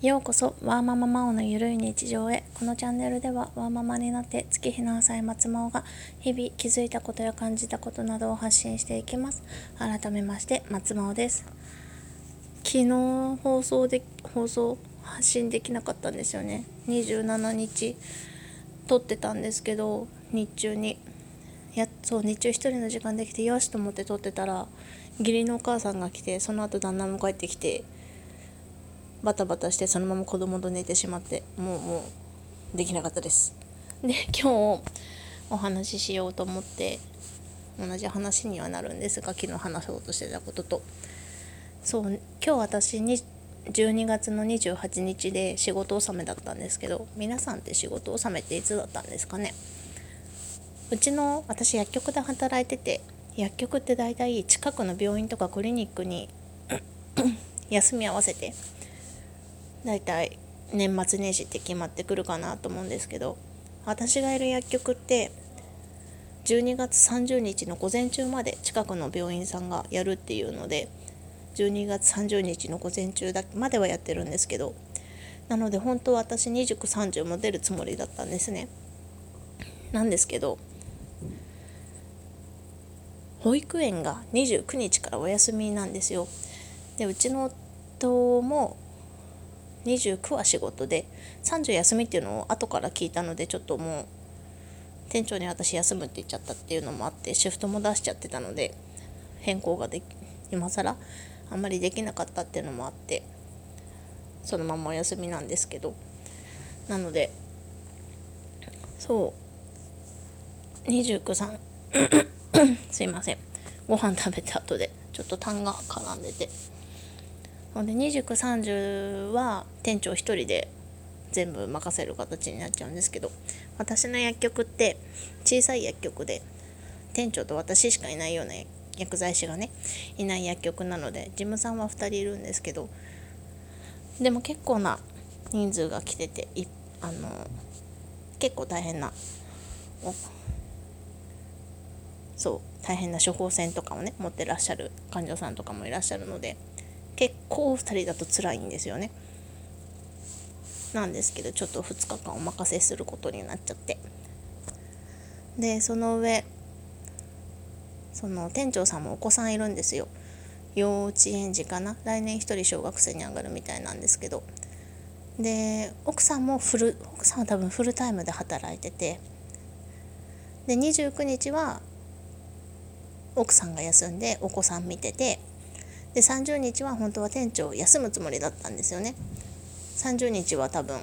ようこそワーマママオのゆるい日常へ。このチャンネルではワーママになって月日の浅い松真央が日々気づいたことや感じたことなどを発信していきます。改めまして松真央です。昨日放送で放送発信できなかったんですよね。27日撮ってたんですけど日中に。やそう日中一人の時間できてよしと思って撮ってたら義理のお母さんが来てその後旦那も帰ってきてバタバタしてそのまま子供と寝てしまってもうもうできなかったです。で 今日お話ししようと思って同じ話にはなるんですが昨日話そうとしてたことと。そう今日私に12月の28日で仕事納めだったんですけど皆さんって仕事納めっていつだったんですかね？うちの私薬局で働いてて薬局って大体近くの病院とかクリニックに 休み合わせて大体年末年始って決まってくるかなと思うんですけど私がいる薬局って12月30日の午前中まで近くの病院さんがやるっていうので12月30日の午前中だまではやってるんですけどなので本当は私2930も出るつもりだったんですね。なんですけど保育園が29日からお休みなんですよ。でうちの夫も29は仕事で30休みっていうのを後から聞いたのでちょっともう店長に私休むって言っちゃったっていうのもあってシフトも出しちゃってたので変更ができ今更あんまりできなかったっていうのもあってそのままお休みなんですけどなのでそう293 すいません。ご飯食べた後でちょっと痰が絡んでて。ほんで2930は店長1人で全部任せる形になっちゃうんですけど私の薬局って小さい薬局で店長と私しかいないような薬剤師がねいない薬局なので事務さんは2人いるんですけどでも結構な人数が来ててあの結構大変なそう大変な処方箋とかをね持ってらっしゃる患者さんとかもいらっしゃるので結構2人だと辛いんですよね。なんですけどちょっと2日間お任せすることになっちゃって。でその上その店長さんもお子さんいるんですよ。幼稚園児かな？来年1人小学生に上がるみたいなんですけど。で奥さんもフル奥さんは多分フルタイムで働いてて。で29日は奥さんが休んでお子さん見てて。で30日は本当は店長休むつもりだったんですよね。30日は多分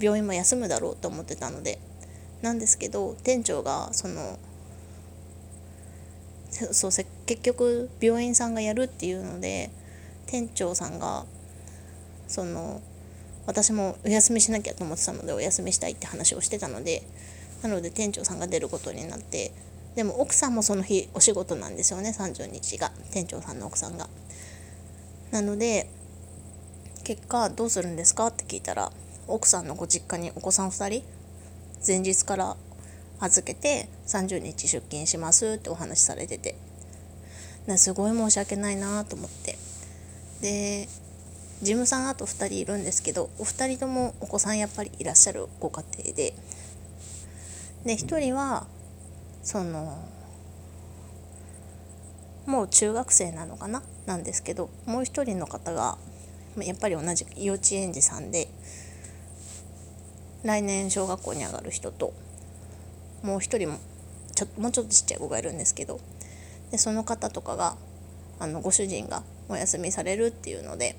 病院も休むだろうと思ってたので。なんですけど店長がそのそう結局病院さんがやるっていうので店長さんがその私もお休みしなきゃと思ってたのでお休みしたいって話をしてたのでなので店長さんが出ることになってでも奥さんもその日お仕事なんですよね30日が。店長さんの奥さんが。なので結果どうするんですか？って聞いたら奥さんのご実家にお子さん2人前日から預けて30日出勤しますってお話しされてて。すごい申し訳ないなと思って。で事務さんあと2人いるんですけどお二人ともお子さんやっぱりいらっしゃるご家庭で。で1人はそのもう中学生なのかな？なんですけどもう一人の方がやっぱり同じ幼稚園児さんで来年小学校に上がる人ともう一人もちょもうちょっとちっちゃい子がいるんですけどでその方とかがあのご主人がお休みされるっていうので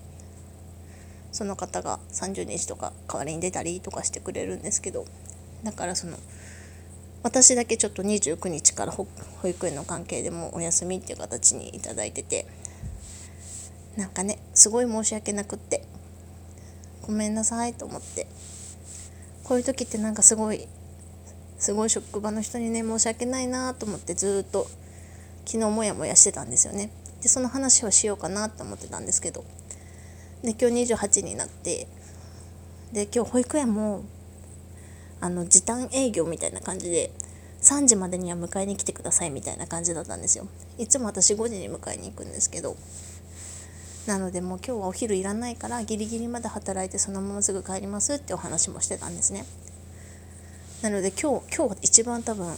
その方が30日とか代わりに出たりとかしてくれるんですけどだからその私だけちょっと29日から保育園の関係でもお休みっていう形に頂いててなんかねすごい申し訳なくってごめんなさいと思ってこういう時ってなんかすごいすごい職場の人にね申し訳ないなと思ってずっと昨日モヤモヤしてたんですよね。でその話をしようかなと思ってたんですけどで今日28になってで今日保育園もあの時短営業みたいな感じで3時までには迎えに来てくださいみたいな感じだったんですよ。いつも私5時に迎えに行くんですけど。なのでもう今日はお昼いらないからギリギリまで働いてそのまますぐ帰りますってお話もしてたんですね。なので今日今日は一番多分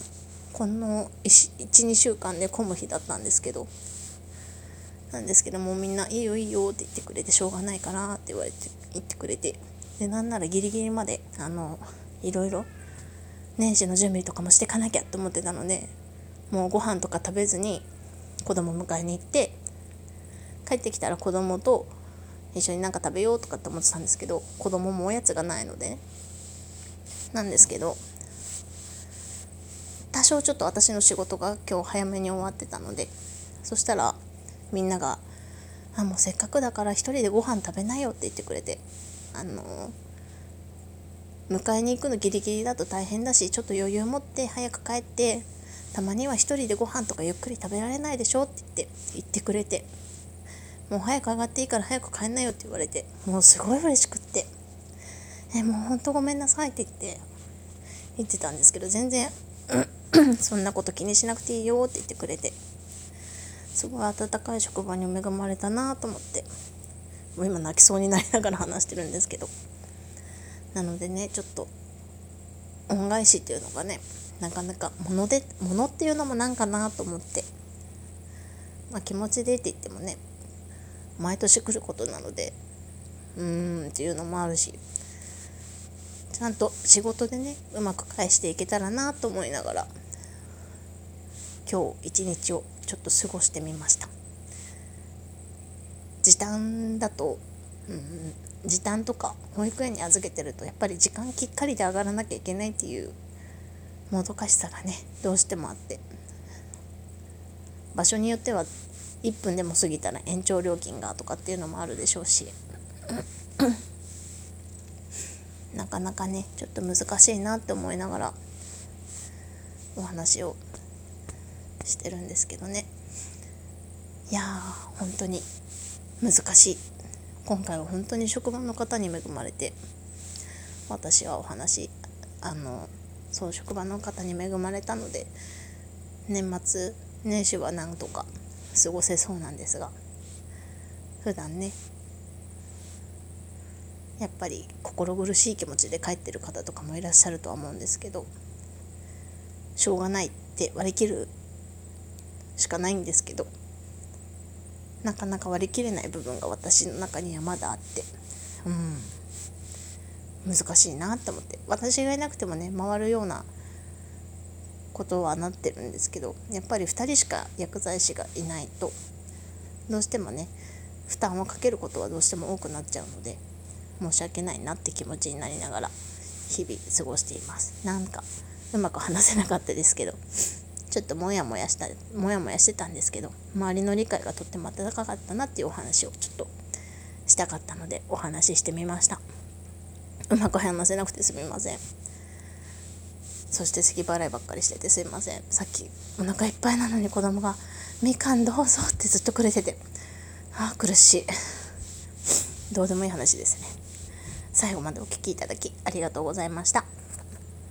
この12週間で混む日だったんですけど。なんですけどもみんな「いいよいいよ」って言ってくれてしょうがないからって言われて言ってくれて。でなんならギリギリまであのいろいろ年始の準備とかもしてかなきゃと思ってたのでもうご飯とか食べずに子供迎えに行って帰ってきたら子供と一緒になんか食べようとかって思ってたんですけど子供もおやつがないのでねなんですけど多少ちょっと私の仕事が今日早めに終わってたのでそしたらみんなが「あもうせっかくだから一人でご飯食べなよ」って言ってくれてあの迎えに行くのギリギリだと大変だしちょっと余裕を持って早く帰ってたまには一人でご飯とかゆっくり食べられないでしょって言って言ってくれてもう早く上がっていいから早く帰んなよって言われてもうすごい嬉しくってえもうほんとごめんなさいって言って言ってたんですけど全然 そんなこと気にしなくていいよって言ってくれてすごい温かい職場に恵まれたなと思ってもう今泣きそうになりながら話してるんですけど。なのでねちょっと恩返しっていうのがねなかなか物で物っていうのもなんかなと思って。まあ気持ちでって言ってもね毎年来ることなのでうーんっていうのもあるしちゃんと仕事でねうまく返していけたらなと思いながら今日一日をちょっと過ごしてみました。時短だと、うん、時短とか保育園に預けてるとやっぱり時間きっかりで上がらなきゃいけないっていうもどかしさがねどうしてもあって。場所によっては1分でも過ぎたら延長料金がとかっていうのもあるでしょうし。なかなかねちょっと難しいなって思いながらお話をしてるんですけどね。いやー本当に難しい。今回は本当に職場の方に恵まれて私はお話あのそう職場の方に恵まれたので年末年始はなんとか過ごせそうなんですが普段ねやっぱり心苦しい気持ちで帰ってる方とかもいらっしゃるとは思うんですけどしょうがないって割り切るしかないんですけどなかなか割り切れない部分が私の中にはまだあって。うん。難しいなって思って。私がいなくてもね回るようなことはなってるんですけどやっぱり2人しか薬剤師がいないとどうしてもね負担をかけることはどうしても多くなっちゃうので申し訳ないなって気持ちになりながら日々過ごしています。なんかうまく話せなかったですけど。ちょっとモヤモヤしたモヤモヤしてたんですけど周りの理解がとっても温かかったなっていうお話をちょっとしたかったのでお話ししてみました。うまく話せなくてすみません。そして咳払いばっかりしててすいません。さっきお腹いっぱいなのに子供が「みかんどうぞ」ってずっとくれててああ苦しい。どうでもいい話ですね。最後までお聴きいただきありがとうございました。